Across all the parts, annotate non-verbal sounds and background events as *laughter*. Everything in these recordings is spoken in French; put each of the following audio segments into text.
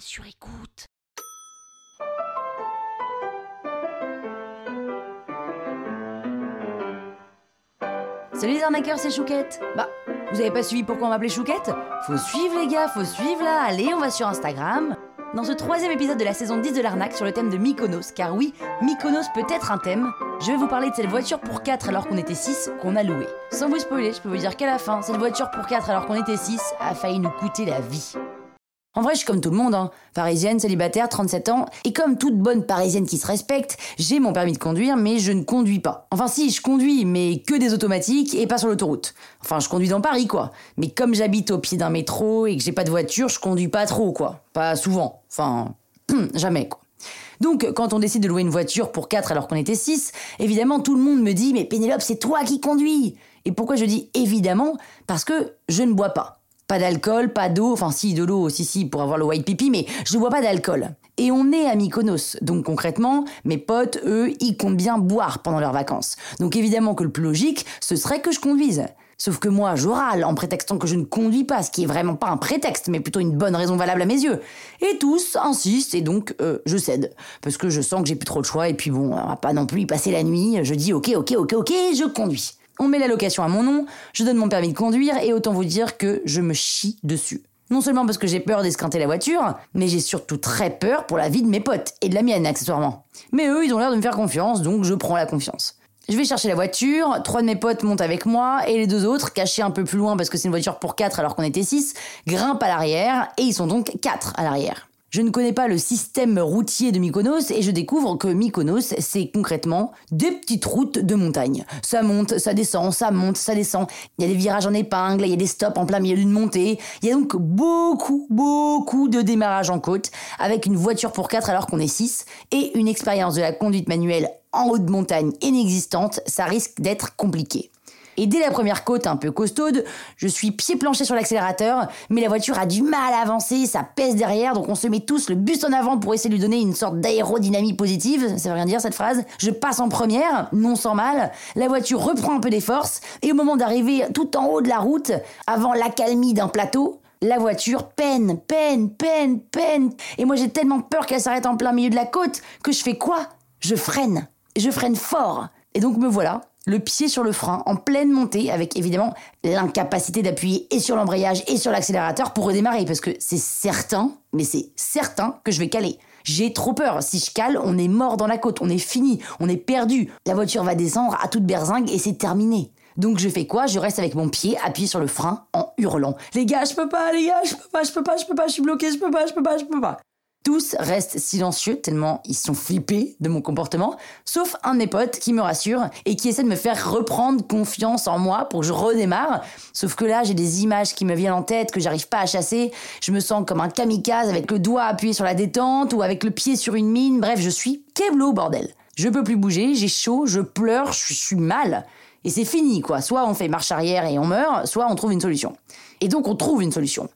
sur écoute. Salut les arnaqueurs, c'est Chouquette. Bah, vous avez pas suivi pourquoi on m'appelait Chouquette? Faut suivre les gars, faut suivre là. Allez, on va sur Instagram. Dans ce troisième épisode de la saison 10 de l'arnaque sur le thème de Mykonos, car oui, Mykonos peut être un thème, je vais vous parler de cette voiture pour 4 alors qu'on était 6 qu'on a loué. Sans vous spoiler, je peux vous dire qu'à la fin, cette voiture pour 4 alors qu'on était 6 a failli nous coûter la vie. En vrai, je suis comme tout le monde, hein. parisienne, célibataire, 37 ans, et comme toute bonne parisienne qui se respecte, j'ai mon permis de conduire, mais je ne conduis pas. Enfin si, je conduis, mais que des automatiques et pas sur l'autoroute. Enfin, je conduis dans Paris, quoi. Mais comme j'habite au pied d'un métro et que j'ai pas de voiture, je conduis pas trop, quoi. Pas souvent. Enfin, *clears throat* jamais, quoi. Donc, quand on décide de louer une voiture pour 4 alors qu'on était 6, évidemment, tout le monde me dit Mais Pénélope, c'est toi qui conduis Et pourquoi je dis évidemment Parce que je ne bois pas. Pas d'alcool, pas d'eau, enfin si, de l'eau, si, si, pour avoir le white pipi, mais je ne pas d'alcool. Et on est à Mykonos, donc concrètement, mes potes, eux, ils comptent bien boire pendant leurs vacances. Donc évidemment que le plus logique, ce serait que je conduise. Sauf que moi, je râle en prétextant que je ne conduis pas, ce qui est vraiment pas un prétexte, mais plutôt une bonne raison valable à mes yeux. Et tous insistent, et donc euh, je cède. Parce que je sens que j'ai plus trop de choix, et puis bon, on va pas non plus y passer la nuit, je dis ok, ok, ok, ok, je conduis. On met la location à mon nom, je donne mon permis de conduire et autant vous dire que je me chie dessus. Non seulement parce que j'ai peur d'esquinter la voiture, mais j'ai surtout très peur pour la vie de mes potes et de la mienne accessoirement. Mais eux, ils ont l'air de me faire confiance, donc je prends la confiance. Je vais chercher la voiture, trois de mes potes montent avec moi et les deux autres, cachés un peu plus loin parce que c'est une voiture pour quatre alors qu'on était six, grimpent à l'arrière et ils sont donc quatre à l'arrière. Je ne connais pas le système routier de Mykonos et je découvre que Mykonos, c'est concrètement des petites routes de montagne. Ça monte, ça descend, ça monte, ça descend. Il y a des virages en épingle, il y a des stops en plein milieu d'une montée. Il y a donc beaucoup, beaucoup de démarrages en côte avec une voiture pour quatre alors qu'on est six et une expérience de la conduite manuelle en haute montagne inexistante. Ça risque d'être compliqué. Et dès la première côte un peu costaude, je suis pied planché sur l'accélérateur, mais la voiture a du mal à avancer, ça pèse derrière, donc on se met tous le bus en avant pour essayer de lui donner une sorte d'aérodynamie positive, ça veut rien dire cette phrase. Je passe en première, non sans mal, la voiture reprend un peu des forces, et au moment d'arriver tout en haut de la route, avant l'accalmie d'un plateau, la voiture peine, peine, peine, peine. Et moi j'ai tellement peur qu'elle s'arrête en plein milieu de la côte que je fais quoi? Je freine. Je freine fort. Et donc me voilà, le pied sur le frein en pleine montée avec évidemment l'incapacité d'appuyer et sur l'embrayage et sur l'accélérateur pour redémarrer parce que c'est certain, mais c'est certain que je vais caler. J'ai trop peur. Si je cale, on est mort dans la côte, on est fini, on est perdu. La voiture va descendre à toute berzingue et c'est terminé. Donc je fais quoi? Je reste avec mon pied appuyé sur le frein en hurlant. Les gars, je peux pas, les gars, je peux pas, je peux pas, je peux pas, je suis bloqué, je peux pas, je peux pas, je peux pas. Tous restent silencieux tellement ils sont flippés de mon comportement, sauf un de mes potes qui me rassure et qui essaie de me faire reprendre confiance en moi pour que je redémarre. Sauf que là, j'ai des images qui me viennent en tête que j'arrive pas à chasser. Je me sens comme un kamikaze avec le doigt appuyé sur la détente ou avec le pied sur une mine. Bref, je suis keblo bordel. Je peux plus bouger, j'ai chaud, je pleure, je suis mal. Et c'est fini, quoi. Soit on fait marche arrière et on meurt, soit on trouve une solution. Et donc on trouve une solution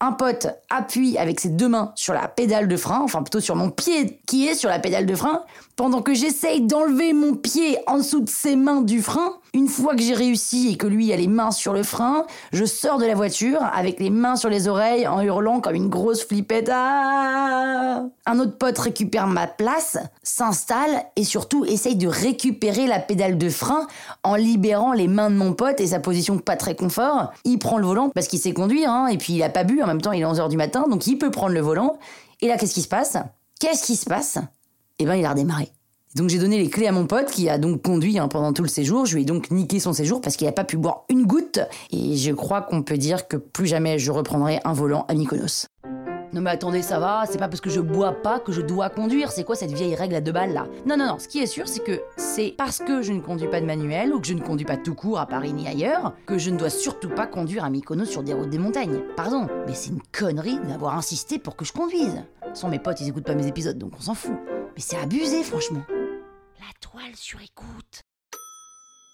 un pote appuie avec ses deux mains sur la pédale de frein, enfin plutôt sur mon pied qui est sur la pédale de frein, pendant que j'essaye d'enlever mon pied en dessous de ses mains du frein. Une fois que j'ai réussi et que lui a les mains sur le frein, je sors de la voiture avec les mains sur les oreilles en hurlant comme une grosse flippette. Ah un autre pote récupère ma place, s'installe et surtout essaye de récupérer la pédale de frein en libérant les mains de mon pote et sa position pas très confort. Il prend le volant parce qu'il sait conduire hein, et puis il a pas bu en même temps il est 11h du matin donc il peut prendre le volant. Et là qu'est-ce qui se passe? Qu'est-ce qui se passe? Eh ben il a redémarré. Donc j'ai donné les clés à mon pote qui a donc conduit hein, pendant tout le séjour. Je lui ai donc niqué son séjour parce qu'il n'a pas pu boire une goutte. Et je crois qu'on peut dire que plus jamais je reprendrai un volant à Mykonos. Non mais attendez, ça va, c'est pas parce que je bois pas que je dois conduire, c'est quoi cette vieille règle à deux balles là? Non, non, non, ce qui est sûr, c'est que c'est parce que je ne conduis pas de manuel ou que je ne conduis pas tout court à Paris ni ailleurs que je ne dois surtout pas conduire à Mykonos sur des routes des montagnes. Pardon, mais c'est une connerie d'avoir insisté pour que je conduise. Sans mes potes, ils écoutent pas mes épisodes, donc on s'en fout. Mais c'est abusé, franchement. La toile sur écoute.